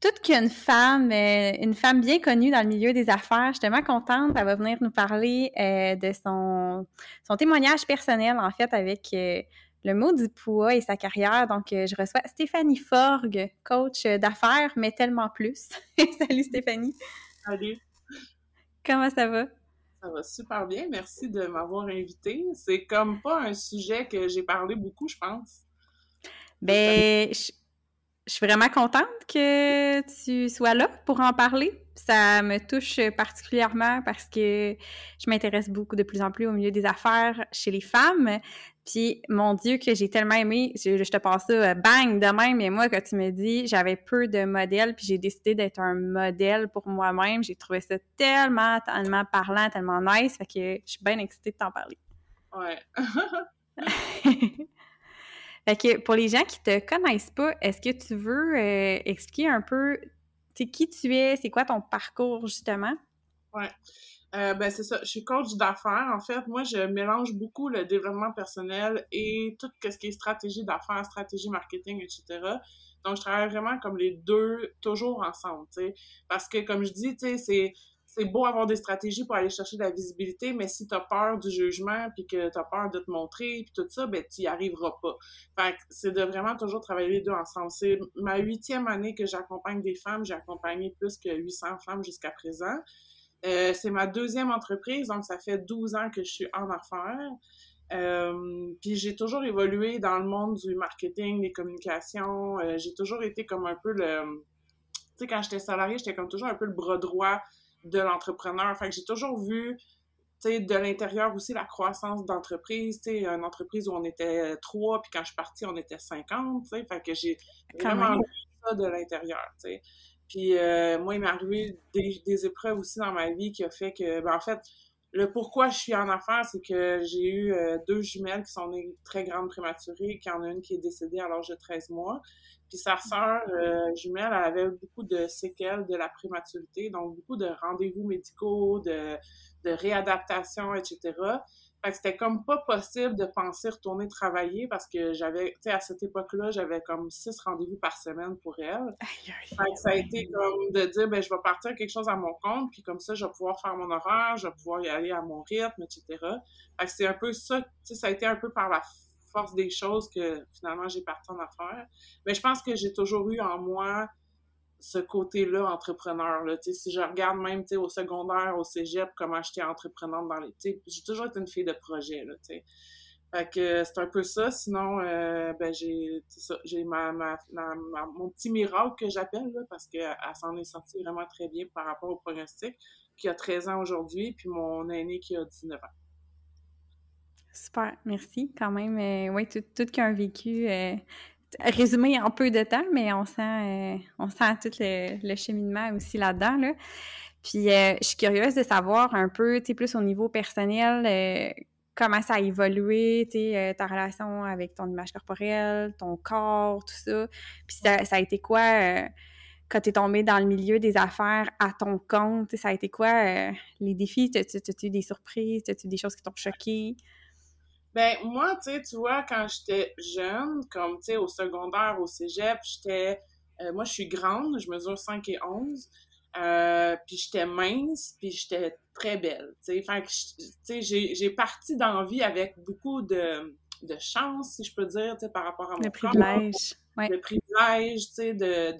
toute qu'une femme, euh, une femme bien connue dans le milieu des affaires. Je suis tellement contente. Elle va venir nous parler euh, de son, son témoignage personnel, en fait, avec euh, le mot du poids et sa carrière. Donc, je reçois Stéphanie Forgue, coach d'affaires, mais tellement plus. Salut Stéphanie. Salut. Comment ça va? Ça va super bien. Merci de m'avoir invitée. C'est comme pas un sujet que j'ai parlé beaucoup, je pense. Ben, je suis vraiment contente que tu sois là pour en parler. Ça me touche particulièrement parce que je m'intéresse beaucoup de plus en plus au milieu des affaires chez les femmes. Puis, mon Dieu, que j'ai tellement aimé, je, te passe ça euh, bang de même, mais moi, quand tu me dis, j'avais peu de modèles, puis j'ai décidé d'être un modèle pour moi-même, j'ai trouvé ça tellement, tellement parlant, tellement nice, fait que je suis bien excitée de t'en parler. Ouais. Pour les gens qui te connaissent pas, est-ce que tu veux euh, expliquer un peu qui tu es, c'est quoi ton parcours justement? Ouais. Euh, ben c'est ça, je suis coach d'affaires. En fait, moi, je mélange beaucoup le développement personnel et tout ce qui est stratégie d'affaires, stratégie marketing, etc. Donc, je travaille vraiment comme les deux, toujours ensemble, tu sais. Parce que, comme je dis, tu sais, c'est c'est beau avoir des stratégies pour aller chercher de la visibilité, mais si tu as peur du jugement, puis que tu as peur de te montrer, puis tout ça, ben tu n'y arriveras pas. Fait c'est de vraiment toujours travailler les deux ensemble. C'est ma huitième année que j'accompagne des femmes. J'ai accompagné plus que 800 femmes jusqu'à présent. Euh, c'est ma deuxième entreprise, donc ça fait 12 ans que je suis en affaires. Euh, puis j'ai toujours évolué dans le monde du marketing, des communications. Euh, j'ai toujours été comme un peu le... Tu sais, quand j'étais salariée, j'étais comme toujours un peu le bras droit de l'entrepreneur. Fait que j'ai toujours vu de l'intérieur aussi la croissance d'entreprise, tu sais, une entreprise où on était trois, puis quand je suis partie, on était 50, tu sais, fait que j'ai vraiment vu ça de l'intérieur, tu sais. Puis euh, moi, il m'est arrivé des, épreuves aussi dans ma vie qui a fait que, ben en fait, le pourquoi je suis en affaires, c'est que j'ai eu euh, deux jumelles qui sont nées très grandes prématurées, qu'il y en a une qui est décédée à l'âge de 13 mois. Puis sa sœur euh, jumelle elle avait beaucoup de séquelles de la prématurité, donc beaucoup de rendez-vous médicaux, de, de réadaptation, etc. Fait que c'était comme pas possible de penser retourner travailler parce que j'avais, tu sais, à cette époque-là, j'avais comme six rendez-vous par semaine pour elle. Fait que ça a été comme de dire, ben, je vais partir quelque chose à mon compte, puis comme ça, je vais pouvoir faire mon horaire, je vais pouvoir y aller à mon rythme, etc. Fait que c'est un peu ça, tu sais, ça a été un peu par la force des choses que finalement j'ai parti en affaires. Mais je pense que j'ai toujours eu en moi ce côté-là entrepreneur. Là, si je regarde même au secondaire, au cégep, comment j'étais entreprenante dans les. J'ai toujours été une fille de projet. Là, fait que c'est un peu ça. Sinon, euh, ben j'ai ma, ma, mon petit miracle que j'appelle, parce qu'elle s'en est sortie vraiment très bien par rapport au pronostic, qui a 13 ans aujourd'hui, puis mon aîné qui a 19 ans. Super, merci quand même. Euh, oui, tout, tout qu'un vécu euh, résumé en peu de temps, mais on sent, euh, on sent tout le, cheminement aussi là-dedans. Là. Puis je suis curieuse de savoir un peu, tu plus au niveau personnel, comment ça a évolué, euh, ta relation avec ton image corporelle, ton corps, tout ça. Puis ça, a été quoi euh, quand tu es tombé dans le milieu des affaires à ton compte? Ça a été quoi euh, les défis? T'as-tu eu des surprises? T'as-tu des choses qui t'ont choqué? Ben, moi, tu sais, tu vois, quand j'étais jeune, comme, tu sais, au secondaire, au cégep, j'étais... moi, je suis grande, je mesure 5 et 11. Euh, puis j'étais mince, puis j'étais très belle. Fait que, j'ai parti dans la vie avec beaucoup de, de chance, si je peux dire, par rapport à mon Le privilège. Ouais. Le privilège, tu sais, de,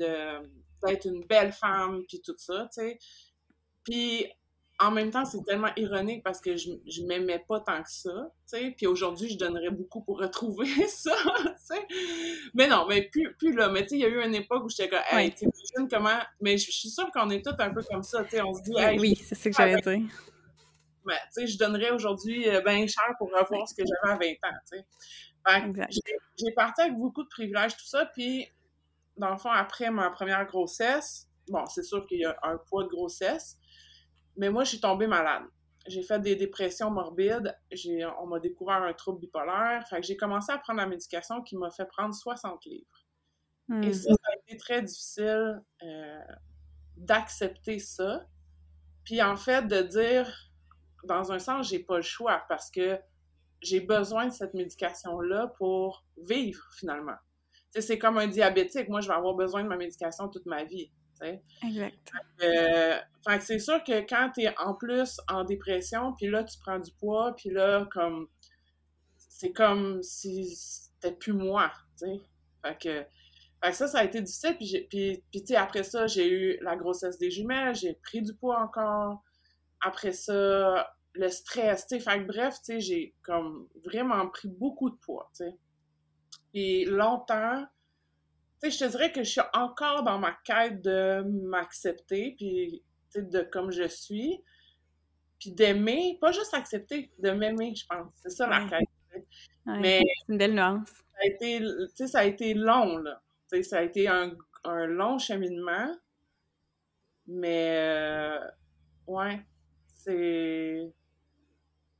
d'être une belle femme, puis tout ça, tu sais. Puis en même temps, c'est tellement ironique parce que je, je m'aimais pas tant que ça, tu sais. Puis aujourd'hui, je donnerais beaucoup pour retrouver ça, tu sais. Mais non, mais plus, plus là. Mais tu sais, il y a eu une époque où j'étais comme, hey, tu comment. Mais je, suis sûre qu'on est tous un peu comme ça, tu sais. On se dit, hey, Oui, c'est ce que j'allais dire. Mais tu sais, je donnerais aujourd'hui euh, bien cher pour revoir ce que j'avais à 20 ans, tu sais. J'ai parti avec beaucoup de privilèges, tout ça. Puis, dans le fond, après ma première grossesse, bon, c'est sûr qu'il y a un poids de grossesse. Mais moi, je suis tombée malade. J'ai fait des dépressions morbides. On m'a découvert un trouble bipolaire. Fait que j'ai commencé à prendre la médication qui m'a fait prendre 60 livres. Et hmm. ça, ça a été très difficile euh, d'accepter ça. Puis en fait, de dire, dans un sens, j'ai pas le choix parce que j'ai besoin de cette médication-là pour vivre finalement. C'est comme un diabétique. Moi, je vais avoir besoin de ma médication toute ma vie. Exact. Euh, c'est sûr que quand tu es en plus en dépression, puis là, tu prends du poids, puis là, comme. C'est comme si c'était plus moi, tu sais. Fait que. ça, ça a été difficile. Puis, puis, puis tu sais, après ça, j'ai eu la grossesse des jumelles, j'ai pris du poids encore. Après ça, le stress, tu sais. Fait que bref, tu sais, j'ai comme vraiment pris beaucoup de poids, tu sais. Et longtemps, sais, je te dirais que je suis encore dans ma quête de m'accepter, puis de comme je suis, puis d'aimer, pas juste accepter, de m'aimer, je pense. C'est ça la quête. Mais c'est une belle nuance. Ça a été, ça a été long, là. ça a été un, un long cheminement, mais euh, ouais, c'est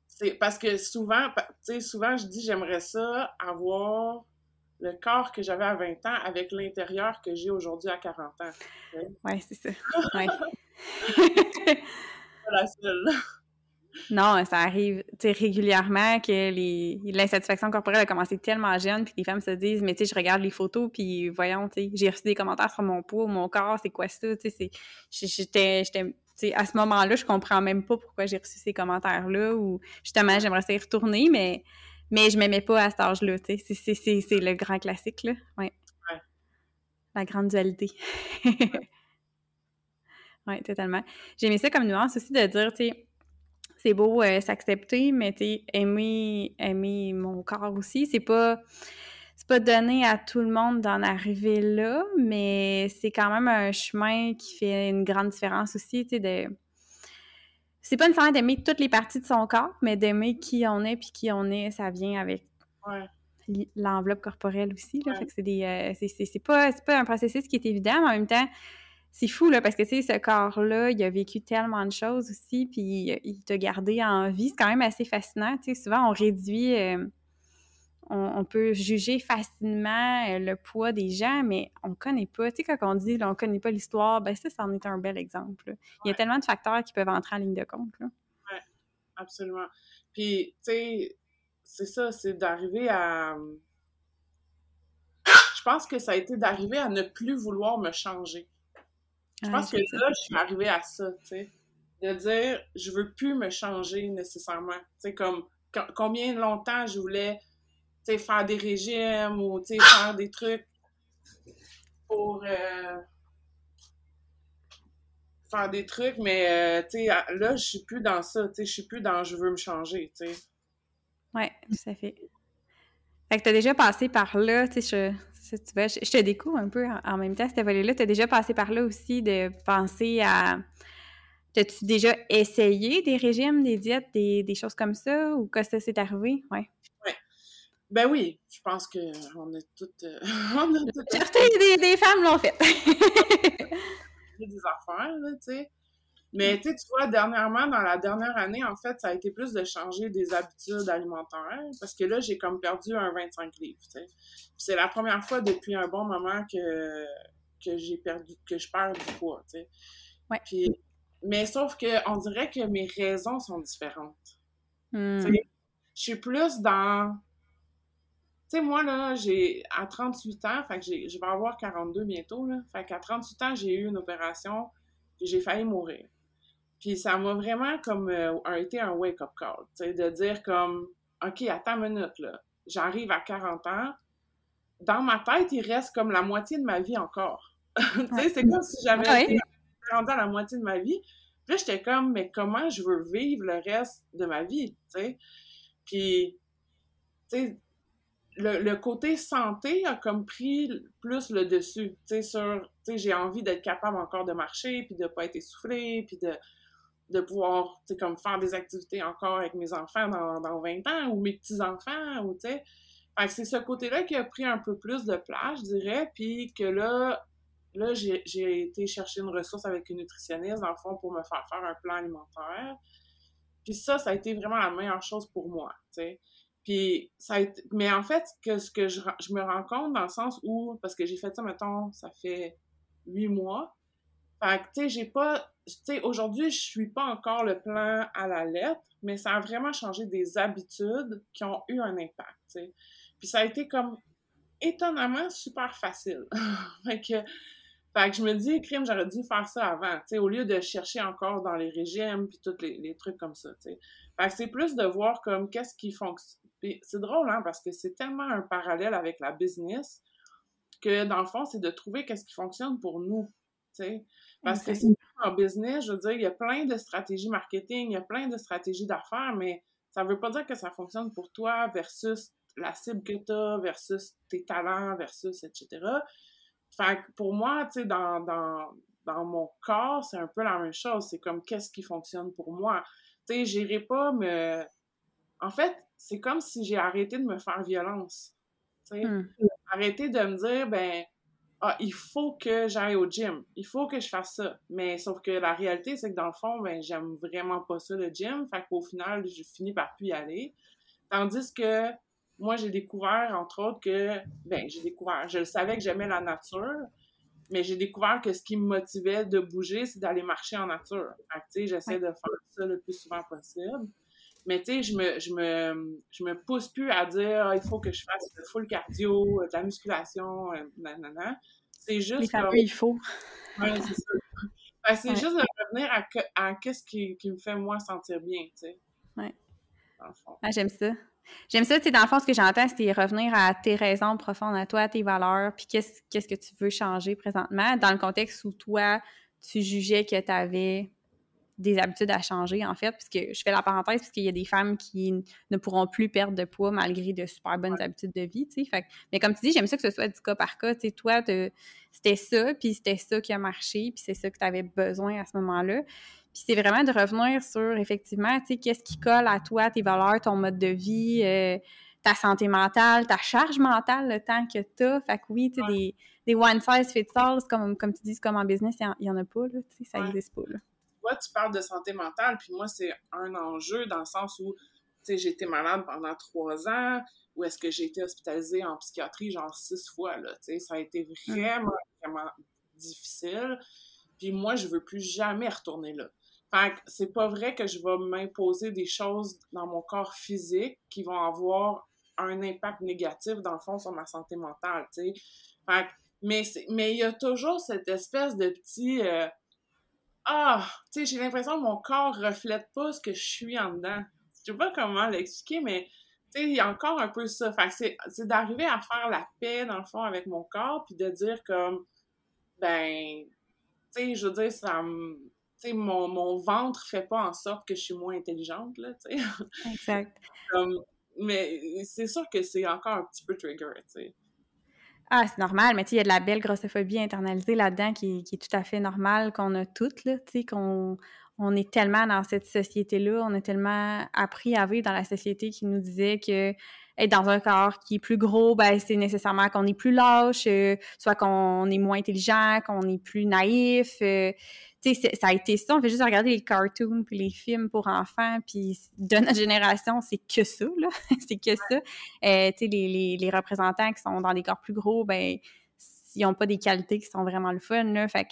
c'est parce que souvent, tu sais, souvent je dis j'aimerais ça avoir le corps que j'avais à 20 ans avec l'intérieur que j'ai aujourd'hui à 40 ans. Oui, c'est ça. Ouais. pas la seule. Non, ça arrive régulièrement que l'insatisfaction corporelle a commencé tellement jeune, puis les femmes se disent, mais tu sais, je regarde les photos, puis voyons, j'ai reçu des commentaires sur mon poids, mon corps, c'est quoi ça, j'étais, à ce moment-là, je comprends même pas pourquoi j'ai reçu ces commentaires-là, ou justement, j'aimerais ça y retourner, mais mais je m'aimais pas à cet âge-là, tu sais. C'est le grand classique, là. Ouais. ouais. La grande dualité. oui, totalement. J'aimais ça comme nuance aussi de dire, tu sais, c'est beau euh, s'accepter, mais tu sais, aimer, aimer mon corps aussi. C'est pas c'est pas donné à tout le monde d'en arriver là, mais c'est quand même un chemin qui fait une grande différence aussi, tu sais, de c'est pas nécessairement d'aimer toutes les parties de son corps, mais d'aimer qui on est, puis qui on est, ça vient avec l'enveloppe corporelle aussi. Là, Fait que c'est des. Euh, c'est pas, pas un processus qui est évident, mais en même temps, c'est fou, là, parce que, tu sais, ce corps-là, il a vécu tellement de choses aussi, puis il t'a gardé en vie. C'est quand même assez fascinant. Tu sais, souvent, on réduit. Euh, on, peut juger facilement euh, le poids des gens, mais on ne connaît pas. Tu sais, quand on dit on ne connaît pas l'histoire, ben ça, c'en est un bel exemple. Il y a tellement de facteurs qui peuvent entrer en ligne de compte. Oui, absolument. Puis, tu sais, c'est ça, c'est d'arriver à. Je pense que ça a été d'arriver à ne plus vouloir me changer. Je pense que là, je suis arrivée à ça, tu sais. De dire, je veux plus me changer nécessairement. Tu sais, comme combien longtemps je voulais faire des régimes ou faire des trucs pour euh, faire des trucs, mais euh, là, je suis plus dans ça, je suis plus dans je veux me changer, sais. Ouais, tout à fait. Fait que t'as déjà passé par là, tu je, tu je, te découvre un peu en, même temps, cette volet-là. T'as déjà passé par là aussi de penser à. T'as-tu déjà essayé des régimes, des diètes, des, des choses comme ça, ou que ça s'est arrivé? Ouais. Ben oui, je pense qu'on est toutes. Euh, on a toutes... des, des femmes l'ont fait. des affaires, là, tu sais. Mais tu vois, dernièrement, dans la dernière année, en fait, ça a été plus de changer des habitudes alimentaires parce que là, j'ai comme perdu un 25 livres. C'est la première fois depuis un bon moment que, que j'ai perdu, que je perds du poids. Ouais. Puis, mais sauf que on dirait que mes raisons sont différentes. Hmm. Je suis plus dans. Tu sais, moi, là, j'ai à 38 ans, fait que je vais avoir 42 bientôt, là. Fait qu'à 38 ans, j'ai eu une opération, et j'ai failli mourir. Puis ça m'a vraiment comme euh, été un wake-up call, tu sais, de dire comme, OK, attends une minute, là, j'arrive à 40 ans, dans ma tête, il reste comme la moitié de ma vie encore. tu sais, c'est comme si j'avais été rendu à la moitié de ma vie. Puis là, j'étais comme, mais comment je veux vivre le reste de ma vie, tu sais? Puis, tu sais, le, côté santé a comme pris plus le dessus, tu sais, sur, j'ai envie d'être capable encore de marcher, puis de pas être essoufflé, puis de pouvoir, tu sais, comme faire des activités encore avec mes enfants dans, dans 20 ans ou mes petits-enfants, ou tu sais. C'est ce côté-là qui a pris un peu plus de place, je dirais, puis que là, là, j'ai été chercher une ressource avec une nutritionniste, dans fond, pour me faire faire un plan alimentaire. Puis ça, ça a été vraiment la meilleure chose pour moi. Puis ça a été... Mais en fait, que, ce que je, je me rends compte dans le sens où, parce que j'ai fait ça, mettons, ça fait huit mois, fait que, tu sais, j'ai pas. Tu sais, aujourd'hui, je suis pas encore le plan à la lettre, mais ça a vraiment changé des habitudes qui ont eu un impact, tu sais. Puis ça a été comme étonnamment super facile. fait que. Fait que je me dis, crime, j'aurais dû faire ça avant, tu sais, au lieu de chercher encore dans les régimes puis tous les, les, trucs comme ça, tu sais. Fait que c'est plus de voir comme qu'est-ce qui fonctionne. Puis c'est drôle, hein, parce que c'est tellement un parallèle avec la business que, dans le fond, c'est de trouver qu'est-ce qui fonctionne pour nous, tu sais. Parce que c'est en business, je veux dire, il y a plein de stratégies marketing, il y a plein de stratégies d'affaires, mais ça veut pas dire que ça fonctionne pour toi versus la cible que tu as, versus tes talents, versus etc. Fait que pour moi, tu sais, dans, dans, dans mon corps, c'est un peu la même chose. C'est comme qu'est-ce qui fonctionne pour moi? Tu sais, j'irai pas me. En fait, c'est comme si j'ai arrêté de me faire violence. Tu sais, Hmm. arrêter de me dire, ben, ah, il faut que j'aille au gym, il faut que je fasse ça. Mais sauf que la réalité, c'est que dans le fond, ben, j'aime vraiment pas ça, le gym. Fait qu'au final, je finis par plus y aller. Tandis que moi, j'ai découvert, entre autres, que, ben, j'ai découvert, je le savais que j'aimais la nature, mais j'ai découvert que ce qui me motivait de bouger, c'est d'aller marcher en nature. Tu sais, j'essaie de faire ça le plus souvent possible. Mais tu sais, je me, je, me, je me pousse plus à dire ah, il faut que je fasse le full cardio, de la musculation, euh, nanana. C'est juste. Les fameux comme- il faut. Ouais, c'est ça. C'est Ouais. juste de revenir à, à qu'est-ce qui, qui me fait moi sentir bien, tu sais. Ouais. Ah, j'aime ça. J'aime ça, dans le fond, ce que j'entends, c'est revenir à tes raisons profondes, à toi, à tes valeurs, puis qu'est-ce qu'est-ce que tu veux changer présentement, dans le contexte où toi, tu jugeais que tu avais des habitudes à changer, en fait, puisque je fais la parenthèse, puisqu'il y a des femmes qui ne pourront plus perdre de poids malgré de super bonnes habitudes de vie, tu sais. Fait mais comme tu dis, j'aime ça que ce soit du cas par cas, tu sais, toi, c'était ça, puis c'était ça qui a marché, puis c'est ça que tu avais besoin à ce moment-là. Puis c'est vraiment de revenir sur, effectivement, tu sais, qu'est-ce qui colle à toi, tes valeurs, ton mode de vie, euh, ta santé mentale, ta charge mentale, le temps que tu as. Fait que oui, tu sais, des, des one size fits all, comme, comme tu dis, comme en business, il n'y en, a pas, là, tu sais, ça Ouais. n'existe pas, là. Toi, tu parles de santé mentale, puis moi, c'est un enjeu dans le sens où, tu sais, j'ai été malade pendant trois ans, ou est-ce que j'ai été hospitalisée en psychiatrie genre six fois, là, tu sais, ça a été vraiment, vraiment difficile. Puis moi, je veux plus jamais retourner là. Fait que c'est pas vrai que je vais m'imposer des choses dans mon corps physique qui vont avoir un impact négatif, dans le fond, sur ma santé mentale, tu sais. Fait que- mais mais il y a toujours cette espèce de petit... euh, ah, tu sais, j'ai l'impression que mon corps reflète pas ce que je suis en dedans. Je sais pas comment l'expliquer, mais tu sais, il y a encore un peu ça. Fait que c'est d'arriver à faire la paix, dans le fond, avec mon corps, puis de dire comme, ben, tu sais, je veux dire, ça me... Mon, mon ventre fait pas en sorte que je suis moins intelligente, là, tu sais. Exact. Comme- mais c'est sûr que c'est encore un petit peu trigger, tu sais. Ah, c'est normal, mais tu sais, il y a de la belle grossophobie internalisée là-dedans qui, qui est tout à fait normale, qu'on a toutes, là, tu sais, qu'on on est tellement dans cette société-là, on a tellement appris à vivre dans la société qui nous disait que être dans un corps qui est plus gros, ben c'est nécessairement qu'on est plus lâche, euh, soit qu'on est moins intelligent, qu'on est plus naïf. Euh, tu sais, ça a été ça. On fait juste regarder les cartoons puis les films pour enfants, puis de notre génération, c'est que ça, là. c'est que ça. Euh, tu sais, les, les, représentants qui sont dans des corps plus gros, ben ils n'ont pas des qualités qui sont vraiment le fun, là. Fait que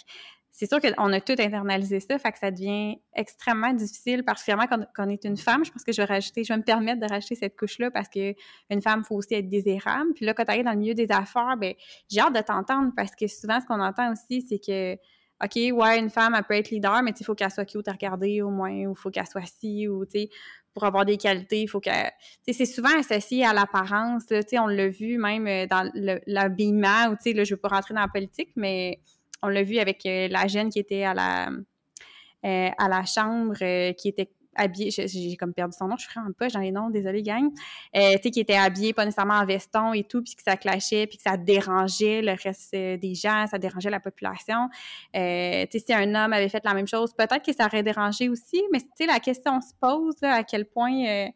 c'est sûr qu'on a tout internalisé ça, fait que ça devient extrêmement difficile, particulièrement quand, quand on est une femme. Je pense que je vais rajouter, je vais me permettre de rajouter cette couche-là parce qu'une femme, il faut aussi être désirable. Puis là, quand tu arrives dans le milieu des affaires, ben j'ai hâte de t'entendre parce que souvent, ce qu'on entend aussi, c'est que OK, ouais, une femme, elle peut être leader, mais il faut qu'elle soit cute à regarder au moins, ou il faut qu'elle soit ci, ou tu sais, pour avoir des qualités, il faut qu'elle. Tu sais, c'est souvent associé à l'apparence, tu sais, on l'a vu même euh, dans l'habillement, ou tu sais, là, je veux pas rentrer dans la politique, mais on l'a vu avec euh, la jeune qui était à la, euh, à la chambre, qui était habillée, j'ai comme perdu son nom, je suis vraiment pas dans les noms, désolée gang, tu sais, qui était habillée pas nécessairement en veston et tout, puis que ça clashait, puis que ça dérangeait le reste des gens, ça dérangeait la population. tu sais, si un homme avait fait la même chose, peut-être que ça aurait dérangé aussi, mais tu sais, la question se pose, à quel point...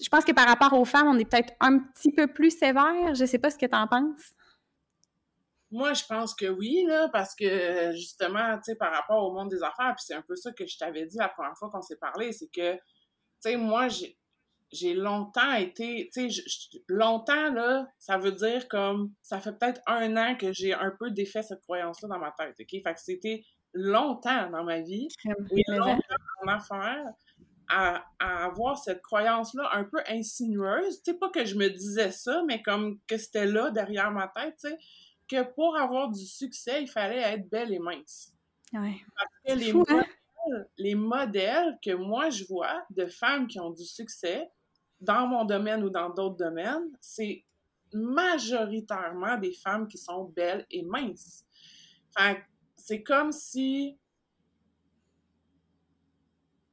je pense que par rapport aux femmes, on est peut-être un petit peu plus sévère. Je sais pas ce que tu en penses. Moi, je pense que oui, là, parce que justement, tu sais, par rapport au monde des affaires, puis c'est un peu ça que je t'avais dit la première fois qu'on s'est parlé, c'est que, tu sais, moi, j'ai, j'ai longtemps été, tu sais, longtemps, là, ça veut dire comme, ça fait peut-être un an que j'ai un peu défait cette croyance-là dans ma tête, OK? Fait que c'était longtemps dans ma vie, et longtemps en affaires, à, à, avoir cette croyance-là un peu insinueuse. Tu sais, pas que je me disais ça, mais comme que c'était là derrière ma tête, tu sais que pour avoir du succès, il fallait être belle et mince. Ouais. Parce que les, hein? modèles, les modèles que moi je vois de femmes qui ont du succès dans mon domaine ou dans d'autres domaines, c'est majoritairement des femmes qui sont belles et minces. c'est comme si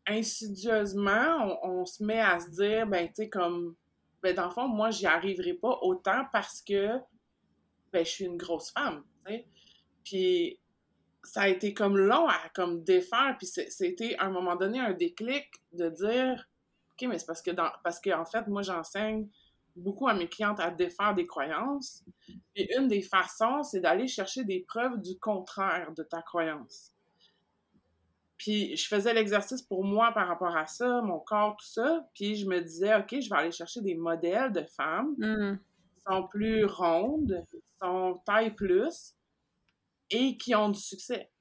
insidieusement, on, se met à se dire, ben, tu sais, comme, ben, dans le fond, moi, j'y arriverai pas autant parce que ben, je suis une grosse femme. Puis ça a été comme long à comme défaire, puis c'était à un moment donné un déclic de dire, OK, mais c'est parce que, parce qu'en fait, moi, j'enseigne beaucoup à mes clientes à défaire des croyances. Et une des façons, c'est d'aller chercher des preuves du contraire de ta croyance. Puis je faisais l'exercice pour moi par rapport à ça, mon corps, tout ça. Puis je me disais, OK, je vais aller chercher des modèles de femmes mmh. Sont plus rondes, sont taille plus et qui ont du succès.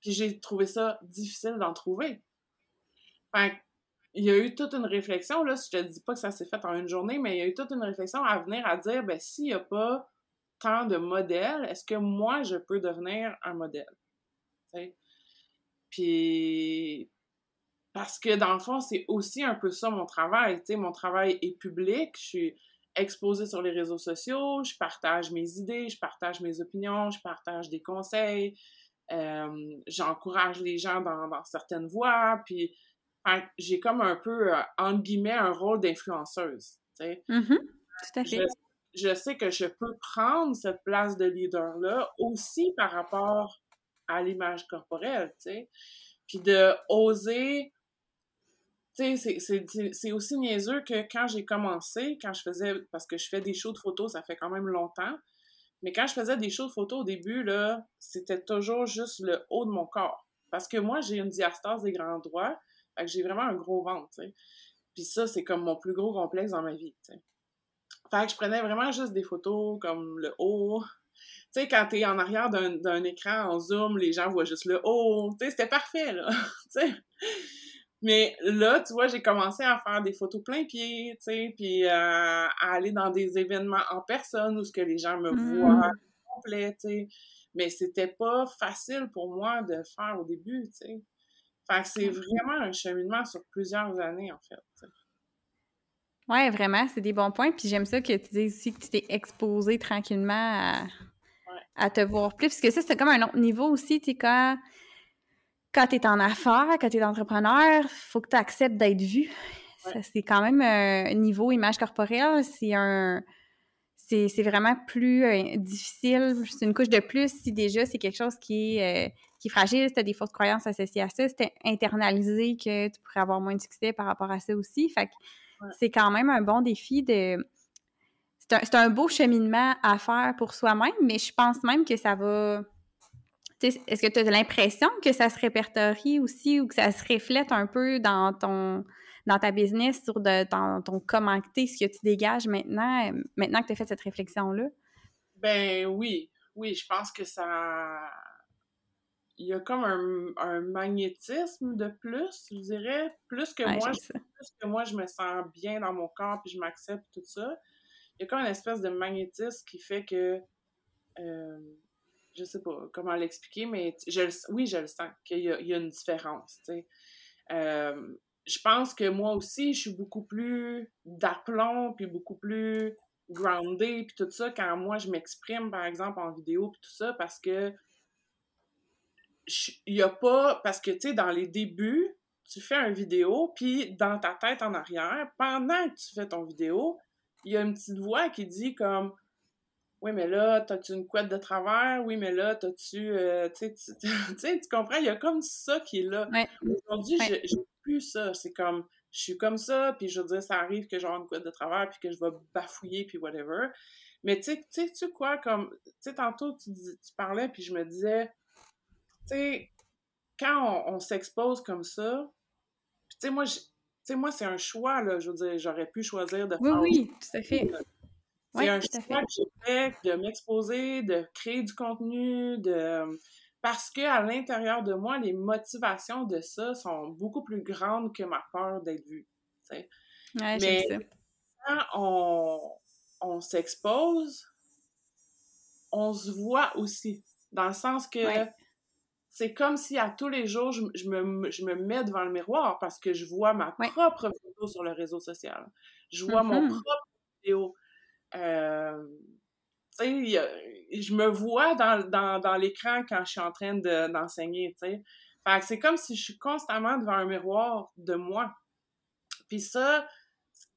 Puis j'ai trouvé ça difficile d'en trouver. Il y a eu toute une réflexion, là, je te dis pas que ça s'est fait en une journée, mais il y a eu toute une réflexion à venir à dire, ben, s'il n'y a pas tant de modèles, est-ce que moi, je peux devenir un modèle? Puis, parce que dans le fond, c'est aussi un peu ça mon travail, tu sais, mon travail est public, je suis exposée sur les réseaux sociaux, je partage mes idées, je partage mes opinions, je partage des conseils, euh, j'encourage les gens dans, dans, certaines voies, puis j'ai comme un peu, euh, entre guillemets, un rôle d'influenceuse, sais. Mm-hmm. Tout à fait. Je, je, sais que je peux prendre cette place de leader-là aussi par rapport à l'image corporelle, tu sais, puis de oser sais, c'est aussi niaiseux que quand j'ai commencé, quand je faisais, parce que je fais des shows de photos, ça fait quand même longtemps, mais quand je faisais des shows de photos au début, là, c'était toujours juste le haut de mon corps. Parce que moi, j'ai une diastase des grands droits, fait que j'ai vraiment un gros ventre. Puis ça, c'est comme mon plus gros complexe dans ma vie. Fait que je prenais vraiment juste des photos comme le haut. Tu sais, quand t'es en arrière d'un écran en zoom, les gens voient juste le haut. C'était parfait, là. Mais là, tu vois, j'ai commencé à faire des photos plein pied, tu sais, puis euh, à aller dans des événements en personne où ce que les gens me mmh. voient complet, tu sais. Mais c'était pas facile pour moi de faire au début, tu sais. Fait que c'est vraiment un cheminement sur plusieurs années, en fait. Oui, Ouais, vraiment, c'est des bons points. Puis j'aime ça que tu dises aussi que tu t'es exposé tranquillement à, à, te voir plus. Parce que ça, c'est comme un autre niveau aussi, tu sais, quand quand tu es en affaires, quand tu es entrepreneur, il faut que tu acceptes d'être vu. C'est quand même un euh, niveau image corporelle, c'est un c'est vraiment plus euh, difficile, c'est une couche de plus si déjà c'est quelque chose qui est, euh, qui est fragile, si tu as des fausses croyances associées à ça, si tu internalisé que tu pourrais avoir moins de succès par rapport à ça aussi. Fait que c'est quand même un bon défi de c'est un, beau cheminement à faire pour soi-même, mais je pense même que ça va. Est-ce que tu as l'impression que ça se répertorie aussi ou que ça se reflète un peu dans ton dans ta business, sur de, dans ton comment ce que tu dégages maintenant, maintenant que tu as fait cette réflexion-là? Ben oui, oui, je pense que ça. Il y a comme un, magnétisme de plus, je dirais, plus que moi, plus que moi, je me sens bien dans mon corps puis je m'accepte tout ça il y a comme une espèce de magnétisme qui fait que euh, je sais pas comment l'expliquer, mais je, oui, je le sens qu'il y, a une différence. Euh, je pense que moi aussi, je suis beaucoup plus d'aplomb, puis beaucoup plus grounded, puis tout ça, quand moi, je m'exprime, par exemple, en vidéo, puis tout ça, parce que il y a pas... Parce que, tu sais, dans les débuts, tu fais une vidéo, puis dans ta tête en arrière, pendant que tu fais ton vidéo, il y a une petite voix qui dit comme Oui, mais là, t'as-tu une couette de travers? Oui, mais là, t'as-tu. Euh, tu sais, tu comprends? Il y a comme ça qui est là. Aujourd'hui, j'ai plus ça. C'est comme je suis comme ça, puis je veux dire, ça arrive que j'ai une couette de travers, puis que je vais bafouiller, puis whatever. Mais tu sais, tu quoi, comme, tu sais, tantôt, tu, tu parlais, puis je me disais, tu sais, quand on, s'expose comme ça, tu sais, moi, sais, moi, c'est un choix, là. Je veux dire, j'aurais pu choisir de faire. Oui, oui, tout à fait. C'est un choix que j'ai fait de m'exposer, de créer du contenu, de. Parce que à l'intérieur de moi, les motivations de ça sont beaucoup plus grandes que ma peur d'être vue. Ouais, Mais ça. quand on, on s'expose, on se voit aussi. Dans le sens que c'est comme si à tous les jours, je, me, mets devant le miroir parce que je vois ma propre vidéo sur le réseau social. Je vois mon mm-hmm. propre vidéo. Euh, je me vois dans, l'écran quand je suis en train d'enseigner, c'est comme si je suis constamment devant un miroir de moi. Puis ça,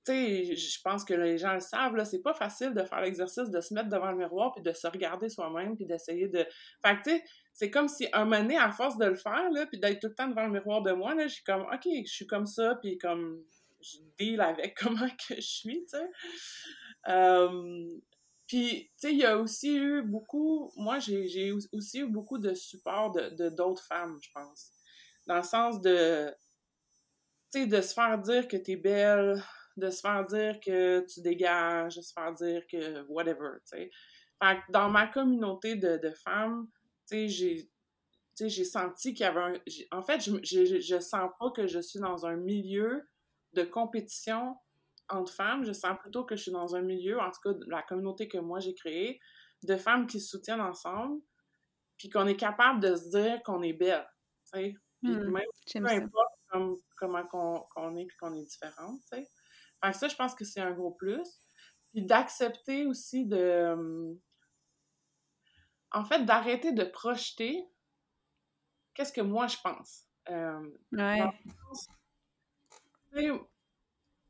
je pense que les gens le savent, là, c'est pas facile de faire l'exercice de se mettre devant le miroir puis de se regarder soi-même puis d'essayer de... Fait que, tu sais, c'est comme si un moment donné, à force de le faire, là, puis d'être tout le temps devant le miroir de moi, là, j'ai comme, OK, je suis comme ça, puis comme, je deal avec comment que je suis, tu sais. Euh, puis, tu sais, il y a aussi eu beaucoup... Moi, j'ai aussi eu beaucoup de support de d'autres femmes, je pense. Dans le sens de... Tu sais, de se faire dire que t'es belle, de se faire dire que tu dégages, de se faire dire que whatever, tu sais. Fait que dans ma communauté de, femmes, tu sais, j'ai j'ai senti qu'il y avait un... En fait, je, je, je, sens pas que je suis dans un milieu de compétition entre femmes. Je sens plutôt que je suis dans un milieu, en tout cas, la communauté que moi j'ai créée, de femmes qui se soutiennent ensemble, puis qu'on est capable de se dire qu'on est belle, tu sais. Mmh, même peu importe comment qu'on est puis qu'on est différente, tu sais. Ça, je pense que c'est un gros plus. Puis d'accepter aussi de... En fait, d'arrêter de projeter qu'est-ce que moi je pense. Euh, ouais.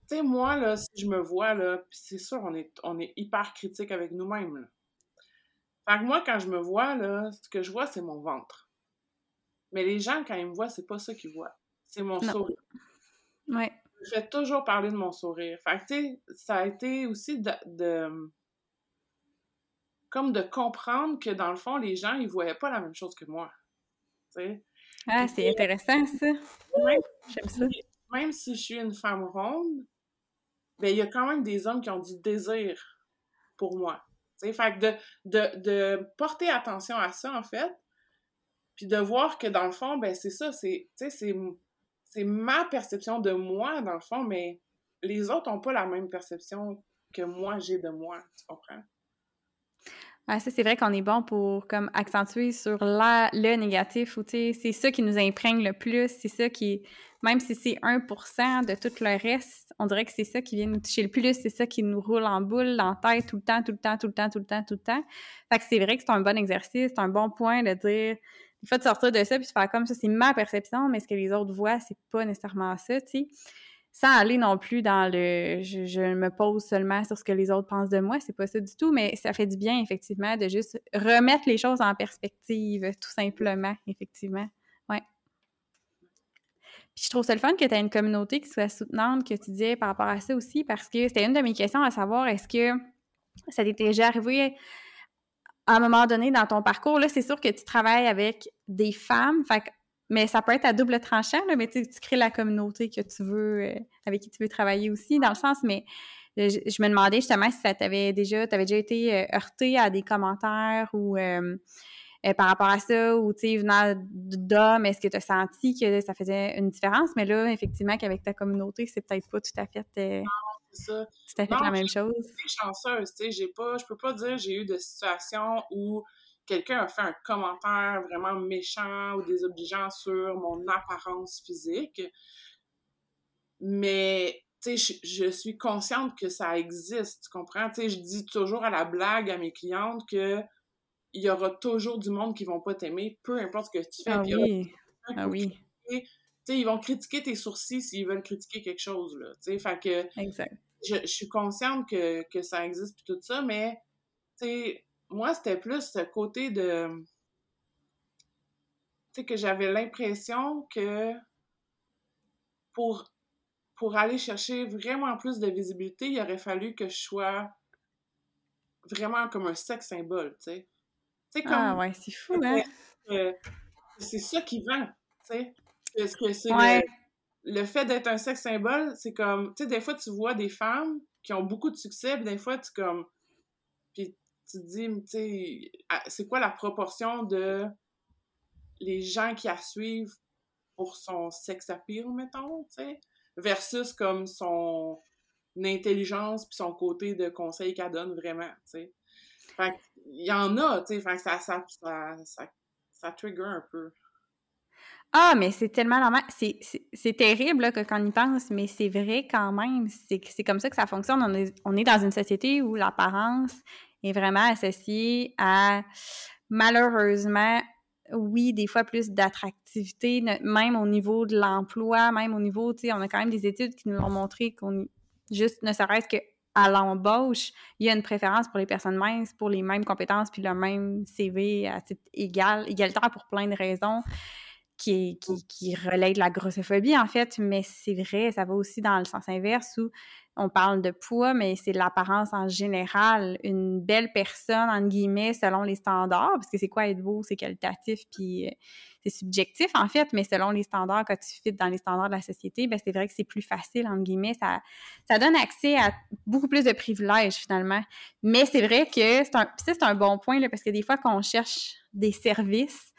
Tu sais, moi, là, si je me vois, là, c'est sûr, on est, on est hyper critique avec nous-mêmes. Fait que moi, quand je me vois, là, ce que je vois, c'est mon ventre. Mais les gens, quand ils me voient, c'est pas ça qu'ils voient. C'est mon sourire. Ouais je fais toujours parler de mon sourire. Fait que, tu sais, ça a été aussi de, comme de comprendre que dans le fond, les gens, ils voyaient pas la même chose que moi. Tu sais? Ah, c'est intéressant, ça. Même, J'aime ça. Même si je suis une femme ronde, ben, il y a quand même des hommes qui ont du désir pour moi. Tu sais, fait que de, de, de porter attention à ça, en fait, puis de voir que dans le fond, ben, c'est ça, c'est, c'est c'est ma perception de moi, dans le fond, mais les autres n'ont pas la même perception que moi j'ai de moi, tu comprends? Ouais, ça, c'est vrai qu'on est bon pour comme accentuer sur la, le négatif c'est ça qui nous imprègne le plus, c'est ça qui, même si c'est 1% de tout le reste, on dirait que c'est ça qui vient nous toucher le plus, c'est ça qui nous roule en boule la tête tout le temps, tout le temps, tout le temps, tout le temps, tout le temps. Fait que c'est vrai que c'est un bon exercice, c'est un bon point de dire, il faut sortir de ça puis de faire comme ça, c'est ma perception, mais ce que les autres voient, c'est pas nécessairement ça, tu sais. Sans aller non plus dans le je, me pose seulement sur ce que les autres pensent de moi, c'est pas ça du tout, mais ça fait du bien, effectivement, de juste remettre les choses en perspective, tout simplement, effectivement. Ouais. Puis je trouve ça le fun que tu aies une communauté qui soit soutenante, que tu disais par rapport à ça aussi, parce que c'était une de mes questions à savoir est-ce que ça t'était déjà arrivé à un moment donné dans ton parcours? Là, c'est sûr que tu travailles avec des femmes, fait mais ça peut être à double tranchant, là, mais tu crées la communauté que tu veux, euh, avec qui tu veux travailler aussi, dans le sens, mais je, me demandais justement si ça t'avait déjà, t'avais déjà été euh, heurté à des commentaires ou euh, par rapport à ça, ou tu sais, venant d'hommes, est-ce que tu as senti que ça faisait une différence? Mais là, effectivement, qu'avec ta communauté, c'est peut-être pas tout à fait, ça. tout à fait la même chose. Je suis chanceuse, tu sais, j'ai pas, je peux pas dire j'ai eu de situations où quelqu'un a fait un commentaire vraiment méchant ou désobligeant sur mon apparence physique. Mais, tu sais, je, suis consciente que ça existe, tu comprends? Tu sais, je dis toujours à la blague à mes clientes que il y aura toujours du monde qui vont pas t'aimer, peu importe ce que tu fais. Ah oui, ah oui. Tu sais, ils vont critiquer tes sourcils s'ils veulent critiquer quelque chose, là. Tu sais, fait que... Exact. Je, suis consciente que, que ça existe puis tout ça, mais, tu sais, moi, c'était plus ce côté de. Tu sais, que j'avais l'impression que pour, pour aller chercher vraiment plus de visibilité, il aurait fallu que je sois vraiment comme un sexe symbole, tu sais. Comme, ah ouais, c'est fou, hein? c'est ça qui vend, tu sais. que c'est le, le, fait d'être un sexe symbole, c'est comme, tu sais, des fois, tu vois des femmes qui ont beaucoup de succès, puis des fois, tu comme, tu te dis, tu sais, c'est quoi la proportion de les gens qui la suivent pour son sex appeal, mettons, tu versus comme son intelligence puis son côté de conseil qu'elle donne vraiment, tu sais. Il y en a, tu sais, fait ça, ça, ça, ça, trigger un peu. Ah, mais c'est tellement normal. C'est terrible là, quand on y pense, mais c'est vrai quand même. C'est comme ça que ça fonctionne. On est, on est dans une société où l'apparence est vraiment associé à, malheureusement, oui, des fois plus d'attractivité, même au niveau de l'emploi, même au niveau, tu sais, on a quand même des études qui nous ont montré qu'on, juste ne serait-ce que à l'embauche, il y a une préférence pour les personnes minces, pour les mêmes compétences, puis le même CV à titre égal, égalitaire pour plein de raisons qui, qui, qui de la grossophobie, en fait, mais c'est vrai, ça va aussi dans le sens inverse où on parle de poids, mais c'est l'apparence en général. Une belle personne, entre guillemets, selon les standards, parce que c'est quoi être beau, c'est qualitatif, puis euh, c'est subjectif, en fait, mais selon les standards, quand tu fites dans les standards de la société, ben c'est vrai que c'est plus facile, entre guillemets. Ça, donne accès à beaucoup plus de privilèges, finalement. Mais c'est vrai que c'est un, bon point, parce que des fois, quand on cherche des services,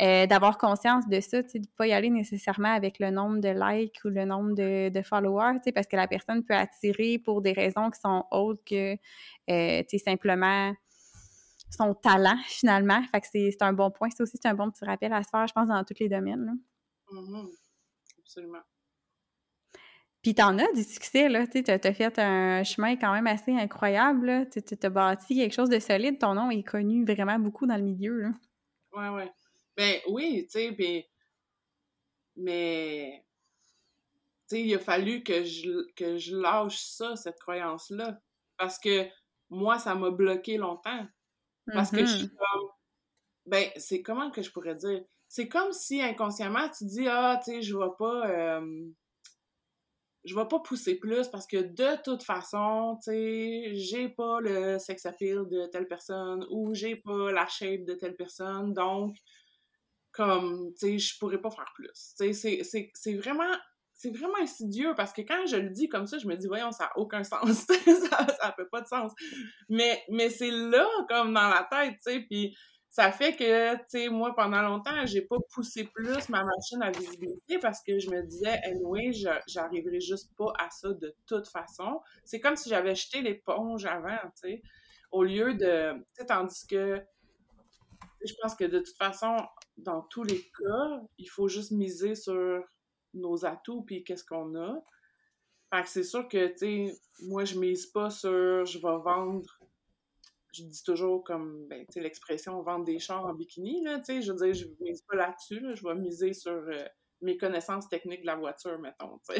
euh, d'avoir conscience de ça, de ne pas y aller nécessairement avec le nombre de likes ou le nombre de, de followers, parce que la personne peut attirer pour des raisons qui sont autres que euh, simplement son talent, finalement. Fait que c'est un bon point. C'est aussi un bon petit rappel à se faire, je pense, dans tous les domaines. Là. Mm-hmm. Absolument. Puis t'en as du succès, là, tu as, fait un chemin quand même assez incroyable, tu as bâti quelque chose de solide, ton nom est connu vraiment beaucoup dans le milieu, là. Ouais, ouais. Ben oui, tu sais, mais tu sais, il a fallu que je, que je lâche ça, cette croyance-là. Parce que moi, ça m'a bloqué longtemps. Parce que je suis mm-hmm. comme. Ben, c'est comment que je pourrais dire? C'est comme si inconsciemment tu dis Ah, tu sais, je vais pas. Euh, je vais pas pousser plus parce que de toute façon, tu sais, j'ai pas le sex appeal de telle personne ou j'ai pas la shape de telle personne. Donc, comme, tu sais, je pourrais pas faire plus. Tu sais, c'est vraiment c'est vraiment insidieux parce que quand je le dis comme ça, je me dis, voyons, ça n'a aucun sens. ça, ça fait pas de sens. Mais, mais c'est là, comme dans la tête, tu sais. Puis ça fait que, tu sais, moi, pendant longtemps, j'ai pas poussé plus ma machine à visibilité parce que je me disais, anyway, j'arriverai juste pas à ça de toute façon. C'est comme si j'avais jeté l'éponge avant, tu sais. Au lieu de. Tu sais, tandis que. Je pense que de toute façon, dans tous les cas, il faut juste miser sur nos atouts puis qu'est-ce qu'on a. Fait que c'est sûr que, tu sais, moi, je mise pas sur je vais vendre. Je dis toujours comme, ben, tu sais, l'expression vendre des chars en bikini, là, tu sais. Je veux dire, je mise pas là-dessus, Je vais miser sur euh, mes connaissances techniques de la voiture, mettons,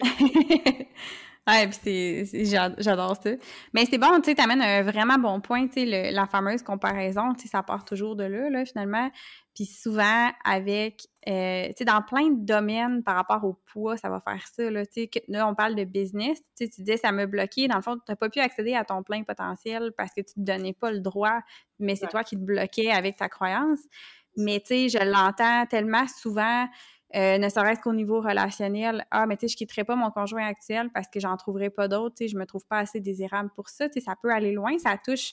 ouais, puis c'est, j'adore ça. Mais c'est bon, tu sais, t'amènes un vraiment bon point, tu sais, la fameuse comparaison, tu sais, ça part toujours de là, là, finalement. Puis souvent, avec, euh, tu sais, dans plein de domaines par rapport au poids, ça va faire ça, là, tu sais, là, on parle de business, tu sais, tu disais, ça m'a bloqué, dans le fond, t'as pas pu accéder à ton plein potentiel parce que tu te donnais pas le droit, mais c'est toi qui te bloquais avec ta croyance. Mais, tu sais, je l'entends tellement souvent, euh, ne serait-ce qu'au niveau relationnel, ah, mais tu sais, je quitterai pas mon conjoint actuel parce que j'en trouverai pas d'autres, tu sais, je me trouve pas assez désirable pour ça, tu sais, ça peut aller loin, ça touche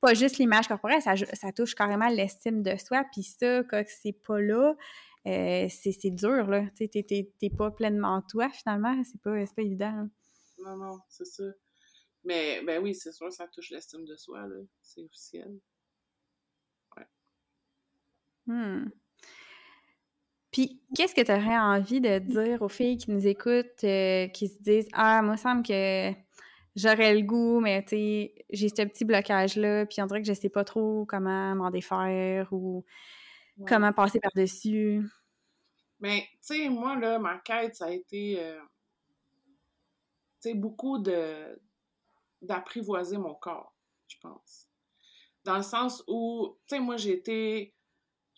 pas juste l'image corporelle, ça, ça, touche carrément l'estime de soi, puis ça, quand c'est pas là, euh, c'est dur, là, tu sais, t'es pas pleinement toi, finalement, c'est pas, pas évident. Non, non, c'est ça. Mais, ben oui, c'est sûr, ça touche l'estime de soi, là, c'est officiel. Ouais. Hmm. Puis, qu'est-ce que tu aurais envie de dire aux filles qui nous écoutent, euh, qui se disent Ah, moi, il semble que j'aurais le goût, mais tu sais, j'ai ce petit blocage-là, puis on dirait que je sais pas trop comment m'en défaire ou comment passer par-dessus. Mais, tu sais, moi, là, ma quête, ça a été, euh, tu sais, beaucoup de d'apprivoiser mon corps, je pense. Dans le sens où, tu sais, moi, j'ai été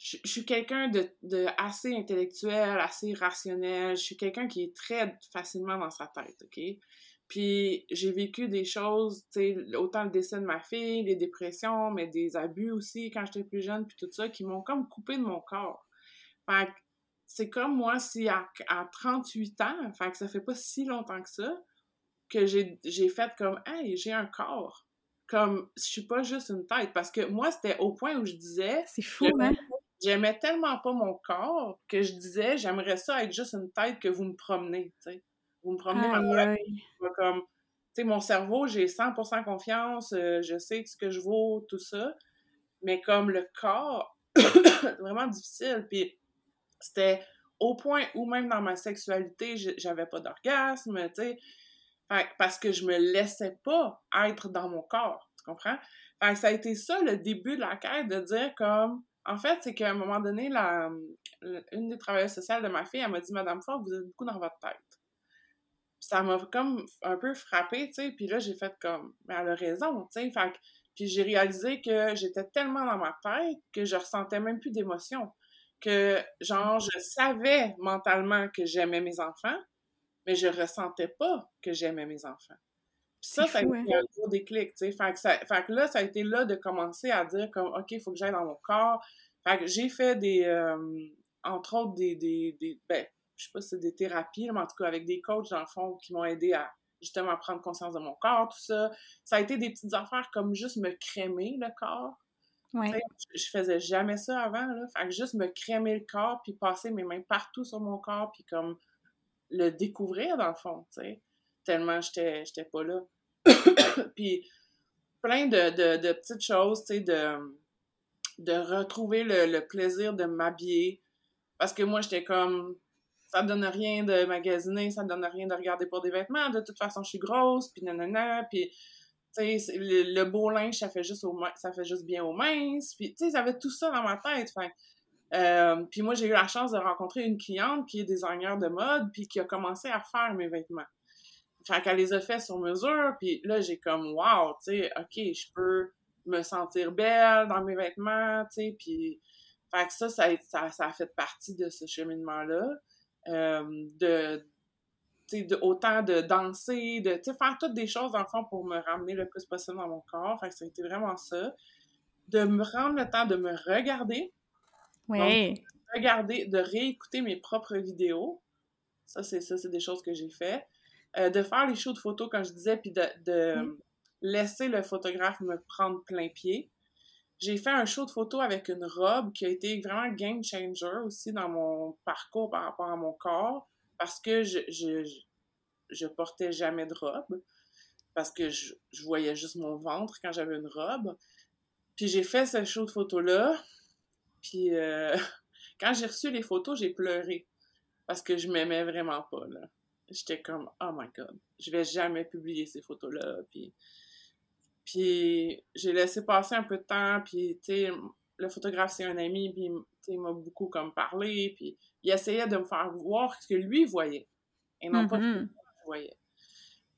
je, suis quelqu'un de, de, assez intellectuel, assez rationnel. Je suis quelqu'un qui est très facilement dans sa tête, OK? Puis j'ai vécu des choses, tu sais, autant le décès de ma fille, les dépressions, mais des abus aussi quand j'étais plus jeune, puis tout ça, qui m'ont comme coupé de mon corps. Fait que c'est comme moi, si à, à 38 ans, fait que ça fait pas si longtemps que ça, que j'ai fait comme, hey, j'ai un corps. Comme, je suis pas juste une tête. Parce que moi, c'était au point où je disais. C'est fou, hein? J'aimais tellement pas mon corps que je disais, j'aimerais ça être juste une tête que vous me promenez, tu sais. Vous me promenez ma tête, comme, tu sais, mon cerveau, j'ai 100% confiance, euh, je sais ce que je vaux, tout ça, mais comme le corps, vraiment difficile, puis c'était au point où même dans ma sexualité, j'avais pas d'orgasme, tu sais, parce que je me laissais pas être dans mon corps, tu comprends? Fait ça a été ça le début de la quête, de dire comme, en fait, c'est qu'à un moment donné, la, une des travailleuses sociales de ma fille, elle m'a dit Madame Ford, vous êtes beaucoup dans votre tête. ça m'a comme un peu frappée, tu sais. Puis là, j'ai fait comme, mais elle a raison, tu sais. Puis j'ai réalisé que j'étais tellement dans ma tête que je ressentais même plus d'émotion. Que, genre, je savais mentalement que j'aimais mes enfants, mais je ressentais pas que j'aimais mes enfants ça, ça a été hein? un gros déclic, tu sais. Fait, que là, ça a été là de commencer à dire comme, OK, il faut que j'aille dans mon corps. Fait que j'ai fait des, euh, entre autres, des, des, des, ben, je sais pas si c'est des thérapies, mais en tout cas avec des coachs, dans le fond, qui m'ont aidé à justement prendre conscience de mon corps, tout ça. Ça a été des petites affaires comme juste me crémer le corps. Ouais. Je faisais jamais ça avant, là. Fait que juste me crémer le corps, puis passer mes mains partout sur mon corps, puis comme le découvrir, dans le fond, tu sais tellement j'étais, pas là. puis plein de, de, petites choses, tu sais, de, de retrouver le, plaisir de m'habiller. Parce que moi, j'étais comme, ça donne rien de magasiner, ça donne rien de regarder pour des vêtements. De toute façon, je suis grosse, puis nanana, puis tu sais, le, beau linge, ça fait juste au, ça fait juste bien aux minces. Puis, tu sais, j'avais tout ça dans ma tête. Euh, puis moi, j'ai eu la chance de rencontrer une cliente qui est designer de mode, puis qui a commencé à faire mes vêtements. Fait qu'elle les a fait sur mesure, puis là, j'ai comme, wow, tu sais, OK, je peux me sentir belle dans mes vêtements, tu sais, puis... Fait que ça, ça, ça, a fait partie de ce cheminement-là. Euh, de, de, autant de danser, de faire toutes des choses, dans le fond, pour me ramener le plus possible dans mon corps. Fait que ça a été vraiment ça. De me rendre le temps de me regarder. Oui. Donc, regarder, de réécouter mes propres vidéos. Ça, c'est ça, c'est des choses que j'ai fait. Euh, de faire les shows de photos, comme je disais, puis de, laisser le photographe me prendre plein pied. J'ai fait un show de photos avec une robe qui a été vraiment game changer aussi dans mon parcours par rapport à mon corps, parce que je, je, je portais jamais de robe, parce que je, voyais juste mon ventre quand j'avais une robe. Puis j'ai fait ce show de photos-là, puis euh, quand j'ai reçu les photos, j'ai pleuré, parce que je m'aimais vraiment pas, là j'étais comme oh my god, je vais jamais publier ces photos-là. Puis, puis j'ai laissé passer un peu de temps, puis tu sais, le photographe, c'est un ami, puis il m'a beaucoup comme parlé, puis il essayait de me faire voir ce que lui voyait, et non pas ce que Mhm. je voyais.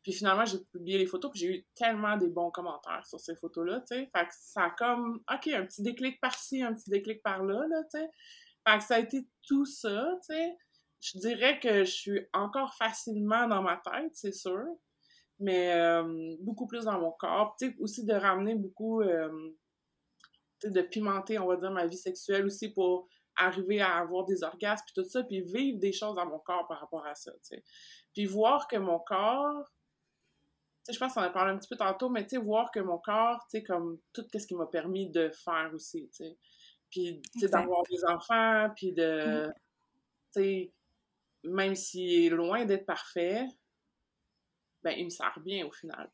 Puis finalement, j'ai publié les photos, puis j'ai eu tellement des bons commentaires sur ces photos-là, tu sais. Fait que ça a comme, OK, un petit déclic par-ci, un petit déclic par-là, là, tu sais. Fait que ça a été tout ça, tu sais. Je dirais que je suis encore facilement dans ma tête, c'est sûr, mais euh, beaucoup plus dans mon corps. Tu sais, aussi de ramener beaucoup, euh, de pimenter, on va dire, ma vie sexuelle aussi pour arriver à avoir des orgasmes, puis tout ça, puis vivre des choses dans mon corps par rapport à ça. Puis voir que mon corps, tu sais, je pense qu'on en a parlé un petit peu tantôt, mais tu sais, voir que mon corps, tu sais, comme tout ce qui m'a permis de faire aussi, tu sais. Puis, tu d'avoir des enfants, puis de, tu sais, même s'il est loin d'être parfait, ben, il me sert bien au final.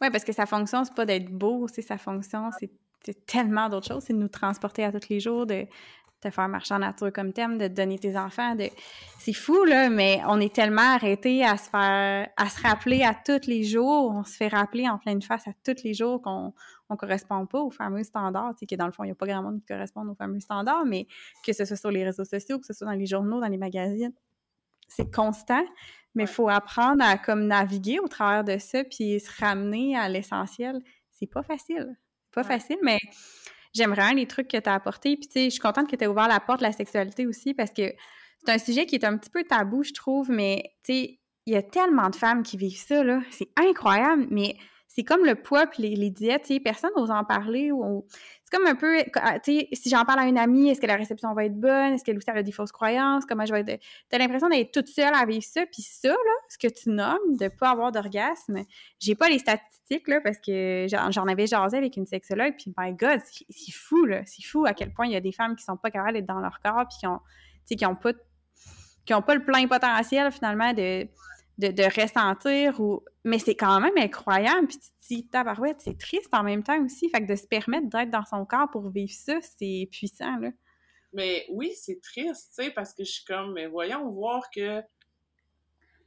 Oui, parce que sa fonction, c'est pas d'être beau, c'est sa fonction, c'est tellement d'autres choses. C'est de nous transporter à tous les jours, de te faire marcher en nature comme thème, de te donner tes enfants. C'est fou, là, mais on est tellement arrêté à se faire, à se rappeler à tous les jours. On se fait rappeler en pleine face à tous les jours qu'on on correspond pas aux fameux standards. Que dans le fond, il n'y a pas grand monde qui correspond aux fameux standards, mais que ce soit sur les réseaux sociaux, que ce soit dans les journaux, dans les magazines, c'est constant. Mais il Ouais. faut apprendre à comme naviguer au travers de ça, puis se ramener à l'essentiel. C'est pas facile. Pas Ouais. facile, mais j'aime vraiment les trucs que tu as apportés. Puis tu sais, je suis contente que tu aies ouvert la porte de la sexualité aussi parce que c'est un sujet qui est un petit peu tabou, je trouve, mais tu sais, il y a tellement de femmes qui vivent ça, là. C'est incroyable, mais c'est comme le poids puis les, diètes, personne n'ose en parler. Ou, c'est comme un peu, sais, si j'en parle à une amie, est-ce que la réception va être bonne? Est-ce qu'elle aussi elle a des fausses croyances? Comment je vais être... T'as l'impression d'être toute seule à vivre ça, puis ça, là, ce que tu nommes, de pas avoir d'orgasme, j'ai pas les statistiques, là, parce que j'en avais jasé avec une sexologue, puis my God, c'est fou, là, c'est fou à quel point il y a des femmes qui sont pas capables d'être dans leur corps, puis qui ont, qui ont pas, qui ont pas le plein potentiel, finalement, de de, ressentir ou mais c'est quand même incroyable. Puis tu te dis c'est triste en même temps aussi. Fait que de se permettre d'être dans son corps pour vivre ça c'est puissant là. Mais oui, c'est triste, tu sais, parce que je suis comme, voyons voir que,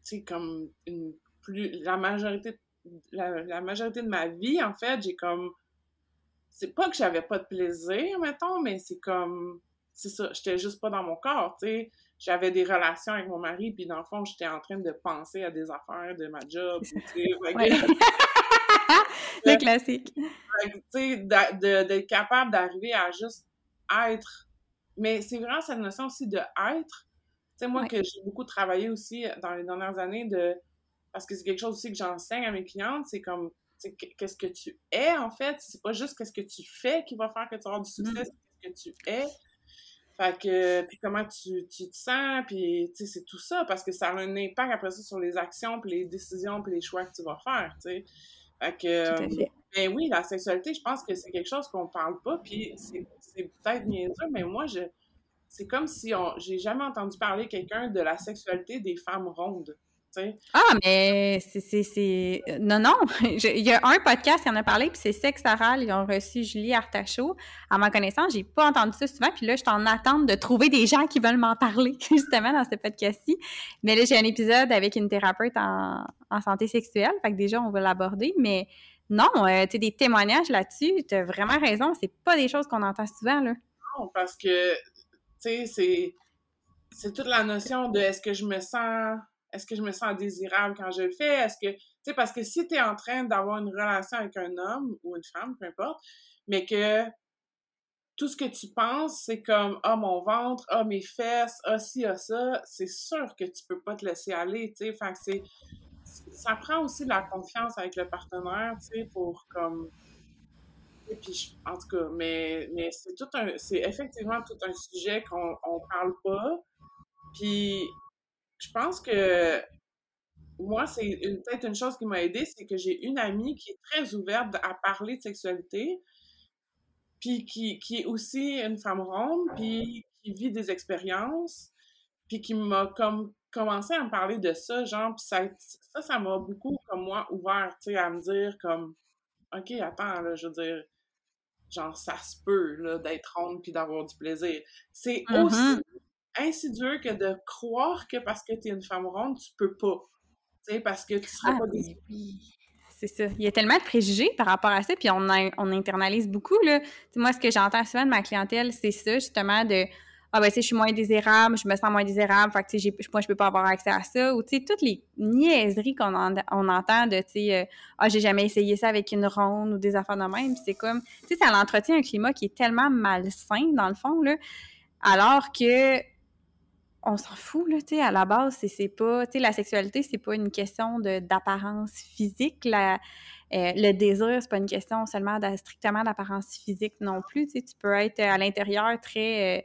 sais, comme plus, la majorité, la, la majorité de ma vie, en fait, j'ai comme, c'est pas que j'avais pas de plaisir, mettons, mais c'est comme, c'est ça, j'étais juste pas dans mon corps, tu sais. J'avais des relations avec mon mari, puis dans le fond, j'étais en train de penser à des affaires de ma job, le classique tu sais, d'être capable d'arriver à juste être. Mais c'est vraiment cette notion aussi de être. Tu sais, moi, Ouais. que j'ai beaucoup travaillé aussi dans les dernières années, de parce que c'est quelque chose aussi que j'enseigne à mes clientes, c'est comme, qu'est-ce que tu es, en fait? C'est pas juste qu'est-ce que tu fais qui va faire que tu avoir du succès, Mm. c'est qu'est-ce que tu es. Fait que, puis comment tu, tu te sens, puis tu sais, c'est tout ça, parce que ça a un impact après ça sur les actions, puis les décisions, puis les choix que tu vas faire, tu sais. Fait que, tout à euh, fait ben oui, la sexualité, je pense que c'est quelque chose qu'on parle pas, puis c'est peut-être niaiseux, mais moi, je c'est comme si on j'ai jamais entendu parler quelqu'un de la sexualité des femmes rondes, sais. ah mais c'est non non Je- il y a un podcast qui en a parlé puis c'est Sexe Oral ils ont reçu Julie Artachot à ma connaissance j'ai pas entendu ça souvent puis là je suis en attente de trouver des gens qui veulent m'en parler justement dans ce podcast-ci. Mais là j'ai un épisode avec une thérapeute en, en santé sexuelle fait que déjà on va l'aborder. Mais non euh, tu sais des témoignages là-dessus t'as vraiment raison c'est pas des choses qu'on entend souvent là. Non, parce que tu sais, c'est c'est toute la notion de est-ce que je me sens est-ce que je me sens désirable quand je le fais? Est-ce que tu sais parce que si tu es en train d'avoir une relation avec un homme ou une femme, peu importe, mais que tout ce que tu penses, c'est comme ah mon ventre, ah mes fesses, ah ci, ah ça, c'est sûr que tu peux pas te laisser aller, tu sais. C'est ça prend aussi de la confiance avec le partenaire, tu sais, pour comme et puis, en tout cas, mais, mais c'est tout un, c'est effectivement tout un sujet qu'on on parle pas. Puis, je pense que moi, c'est peut-être une chose qui m'a aidée, c'est que j'ai une amie qui est très ouverte à parler de sexualité, puis qui, qui est aussi une femme ronde, puis qui vit des expériences, puis qui m'a comme commencé à me parler de ça, genre, puis ça, ça, ça m'a beaucoup, comme moi, ouvert, tu sais, à me dire comme, OK, attends, là, je veux dire, genre, ça se peut, là, d'être ronde puis d'avoir du plaisir. C'est Mhm. aussi insidieux que de croire que parce que t'es une femme ronde, tu peux pas. Tu sais, parce que tu seras Ah, pas désirée. oui. c'est ça. Il y a tellement de préjugés par rapport à ça, puis on, on internalise beaucoup, là. moi, ce que j'entends souvent de ma clientèle, c'est ça, justement, de ah ben tu sais je suis moins désirable, je me sens moins désirable, fait que tu sais moi je peux pas avoir accès à ça ou tu sais toutes les niaiseries qu'on on entend de tu sais euh, ah j'ai jamais essayé ça avec une ronde ou des affaires de même, c'est comme tu sais ça l'entretient un climat qui est tellement malsain dans le fond là, alors que on s'en fout là, tu sais à la base c'est pas tu sais la sexualité c'est pas une question d'apparence physique la euh, le désir, c'est pas une question seulement strictement d'apparence physique non plus. Tu, peux être à l'intérieur très euh,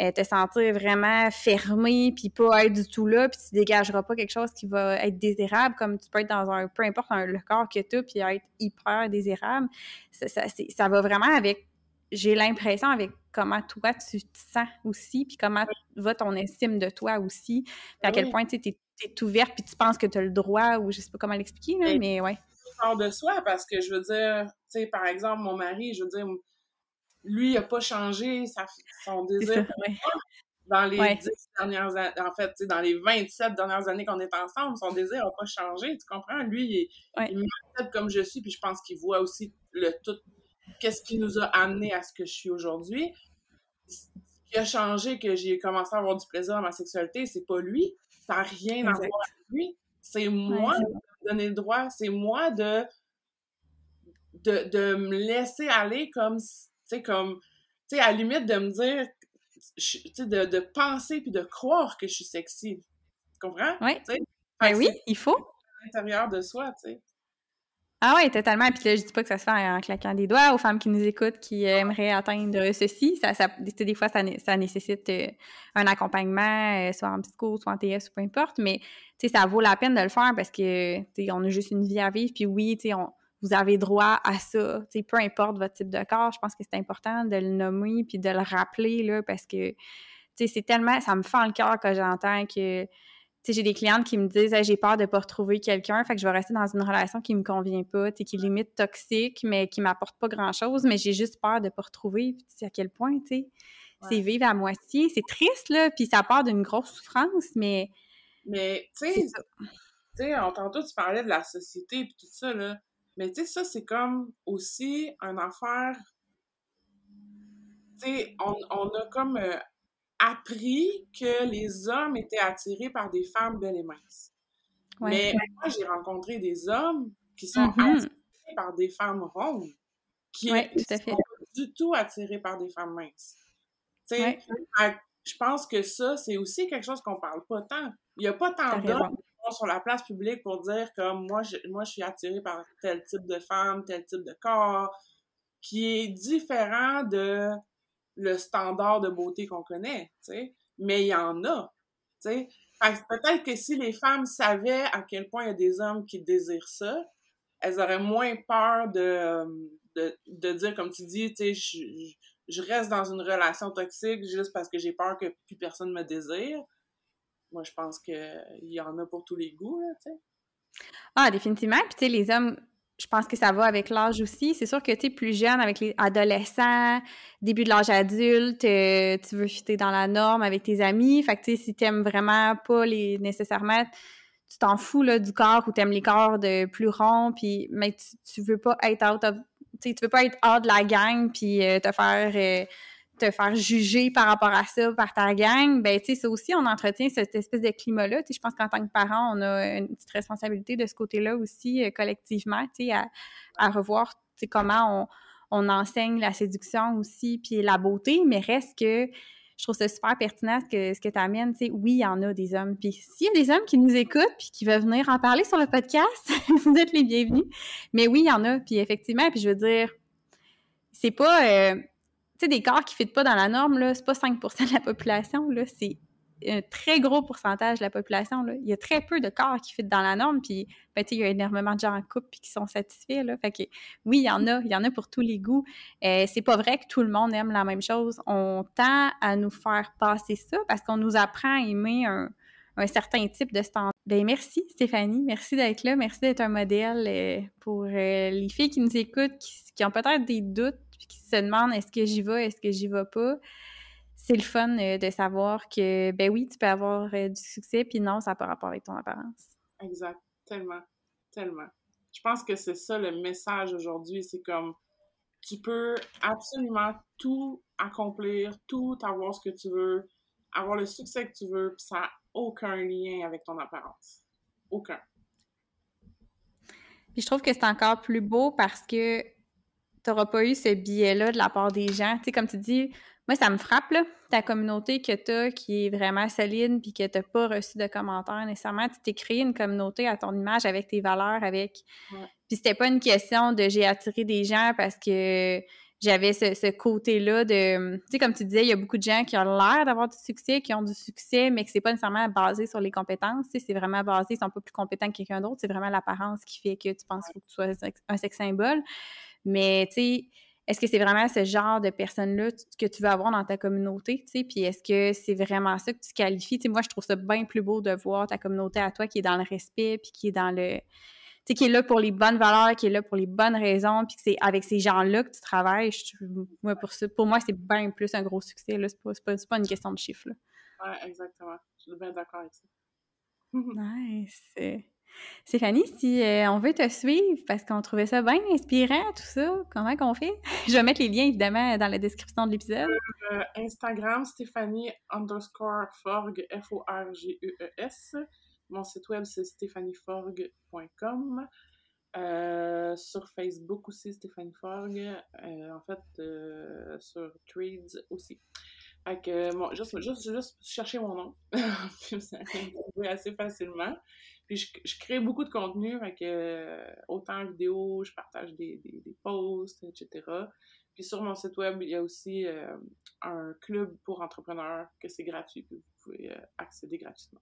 euh, te sentir vraiment fermé, puis pas être du tout là, puis tu dégageras pas quelque chose qui va être désirable, comme tu peux être dans un, peu importe le corps que tu as, puis être hyper désirable. Ça, ça va vraiment avec, j'ai l'impression, avec comment toi tu te sens aussi, puis comment va ton estime de toi aussi, puis à quel point tu es, es, ouverte, puis tu penses que tu as le droit, ou je sais pas comment l'expliquer, là, mais ouais. Hors de soi, parce que je veux dire, tu sais, par exemple, mon mari, je veux dire, lui, il n'a pas changé son désir dans les dernières années. En fait, dans les 27 dernières années qu'on est ensemble, son désir n'a pas changé. Tu comprends? Lui, il, est, il comme je suis, puis je pense qu'il voit aussi le tout. Qu'est-ce qui nous a amené à ce que je suis aujourd'hui? Ce qui a changé, que j'ai commencé à avoir du plaisir dans ma sexualité, c'est pas lui. Ça n'a rien à voir avec lui. C'est moi de me donner le droit. C'est moi de, de, de me laisser aller comme sais, comme, tu sais, à la limite de me dire, tu sais, de, de, penser puis de croire que je suis sexy. Tu comprends? Oui. Ben oui, il faut. À l'intérieur de soi, tu sais. Ah oui, totalement. Puis là, je dis pas que ça se fait en claquant des doigts aux femmes qui nous écoutent, qui aimeraient atteindre ceci. Ça, ça, des fois, ça, ça nécessite euh, un accompagnement, euh, soit en psycho, soit en TS, ou peu importe. Mais, tu sais, ça vaut la peine de le faire parce que, tu sais, on a juste une vie à vivre. Puis oui, tu sais, on, vous avez droit à ça. sais, peu importe votre type de corps, je pense que c'est important de le nommer puis de le rappeler là, parce que c'est tellement. Ça me fend le cœur quand j'entends que j'ai des clientes qui me disent j'ai peur de ne pas retrouver quelqu'un, fait que je vais rester dans une relation qui me convient pas, qui est limite toxique, mais qui m'apporte pas grand-chose, mais j'ai juste peur de ne pas retrouver. Puis à quel point, tu sais, c'est vivre à moitié. C'est triste, là, puis ça part d'une grosse souffrance, mais... Mais, tu sais, tantôt, tu parlais de la société et tout ça, là. Mais tu sais, ça, c'est comme aussi un affaire. Tu sais, on, a comme euh, appris que les hommes étaient attirés par des femmes belles et minces. Mais moi, j'ai rencontré des hommes qui sont mm-hmm. attirés par des femmes rondes, qui ne sont pas du tout attirés par des femmes minces. Tu sais, je pense que ça, c'est aussi quelque chose qu'on parle pas tant. Il n'y a pas tant d'hommes sur la place publique pour dire que moi je, moi, je suis attirée par tel type de femme, tel type de corps, qui est différent de le standard de beauté qu'on connaît, tu sais. Mais il y en a, tu sais. Peut-être que si les femmes savaient à quel point il y a des hommes qui désirent ça, elles auraient moins peur de, de, de dire, comme tu dis, tu sais, je, je reste dans une relation toxique juste parce que j'ai peur que plus personne me désire moi, je pense qu'il y en a pour tous les goûts, tu sais. Ah, définitivement. Puis, tu sais, les hommes, je pense que ça va avec l'âge aussi. C'est sûr que, tu es plus jeune, avec les adolescents, début de l'âge adulte, euh, tu veux fitter dans la norme avec tes amis. Fait que, tu sais, si t'aimes vraiment pas les nécessairement tu t'en fous là, du corps ou t'aimes les corps de plus ronds, puis mais tu, veux pas être out of, tu veux pas être hors de la gang puis euh, te faire euh, te faire juger par rapport à ça par ta gang, ben tu sais, ça aussi, on entretient cette espèce de climat-là. Je pense qu'en tant que parent, on a une petite responsabilité de ce côté-là aussi, euh, collectivement, tu sais, à, revoir comment on, on, enseigne la séduction aussi, puis la beauté, mais reste que je trouve ça super pertinent ce que, ce que tu amènes. Tu sais, oui, il y en a des hommes. Puis s'il y a des hommes qui nous écoutent puis qui veulent venir en parler sur le podcast, vous êtes les bienvenus. Mais oui, il y en a. Puis effectivement, puis je veux dire, c'est pas... Euh, sais, des corps qui ne fitent pas dans la norme, là, c'est pas 5% de la population, là, c'est un très gros pourcentage de la population. Là. Il y a très peu de corps qui fitent dans la norme, puis ben, il y a énormément de gens en couple qui sont satisfaits. Là. Fait que, oui, il y en a, il y en a pour tous les goûts. Euh, c'est pas vrai que tout le monde aime la même chose. On tend à nous faire passer ça parce qu'on nous apprend à aimer un, certain type de standard. Ben merci Stéphanie, merci d'être là, merci d'être un modèle euh, pour euh, les filles qui nous écoutent, qui ont peut-être des doutes qui se demandent est-ce que j'y vais, est-ce que j'y vais pas, c'est le fun euh, de savoir que, ben oui, tu peux avoir euh, du succès, puis non, ça n'a pas rapport avec ton apparence. Exact. Tellement. Tellement. je pense que c'est ça le message aujourd'hui. C'est comme tu peux absolument tout accomplir, tout avoir ce que tu veux, avoir le succès que tu veux, puis ça n'a aucun lien avec ton apparence. Aucun. Puis je trouve que c'est encore plus beau parce que n'auras pas eu ce biais-là de la part des gens. Tu sais, comme tu dis, moi, ça me frappe, là, ta communauté que tu as qui est vraiment solide puis que tu n'as pas reçu de commentaires nécessairement. Tu t'es créé une communauté à ton image avec tes valeurs, avec. Puis c'était pas une question de j'ai attiré des gens parce que j'avais ce, côté-là de. Tu sais, comme tu disais, il y a beaucoup de gens qui ont l'air d'avoir du succès, qui ont du succès, mais que c'est pas nécessairement basé sur les compétences. C'est vraiment basé, ils sont pas plus compétents que quelqu'un d'autre. C'est vraiment l'apparence qui fait que tu penses qu'il faut que tu sois un sex symbole. Mais, tu sais, est-ce que c'est vraiment ce genre de personne-là que tu veux avoir dans ta communauté, tu sais, puis est-ce que c'est vraiment ça que tu qualifies? Tu sais, moi, je trouve ça bien plus beau de voir ta communauté à toi qui est dans le respect, puis qui est dans le... Tu sais, qui est là pour les bonnes valeurs, qui est là pour les bonnes raisons, puis que c'est avec ces gens-là que tu travailles. moi, pour, ça, pour moi, c'est bien plus un gros succès, là. C'est pas, pas, une question de chiffres, là. Ouais, exactement. Je suis bien d'accord avec ça. nice. Stéphanie, si euh, on veut te suivre parce qu'on trouvait ça bien inspirant, tout ça, comment qu'on fait? Je vais mettre les liens évidemment dans la description de l'épisode. Euh, Instagram, Stéphanie underscore Forg, F-O-R-G-E-E-S. Mon site web, c'est stéphanieforg.com. Euh, sur Facebook aussi, Stéphanie Forg. en fait, sur Threads aussi. Bon, juste, chercher mon nom. Puis ça assez facilement. Puis je, crée beaucoup de contenu, avec euh, autant vidéo, je partage des, des, posts, etc. Puis sur mon site web, il y a aussi euh, un club pour entrepreneurs que c'est gratuit, que vous pouvez euh, accéder gratuitement.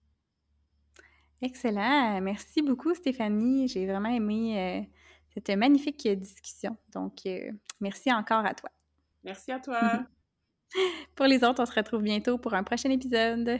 Excellent. Merci beaucoup, Stéphanie. J'ai vraiment aimé cette magnifique discussion. Donc, merci encore à toi. Merci à toi. pour les autres, on se retrouve bientôt pour un prochain épisode.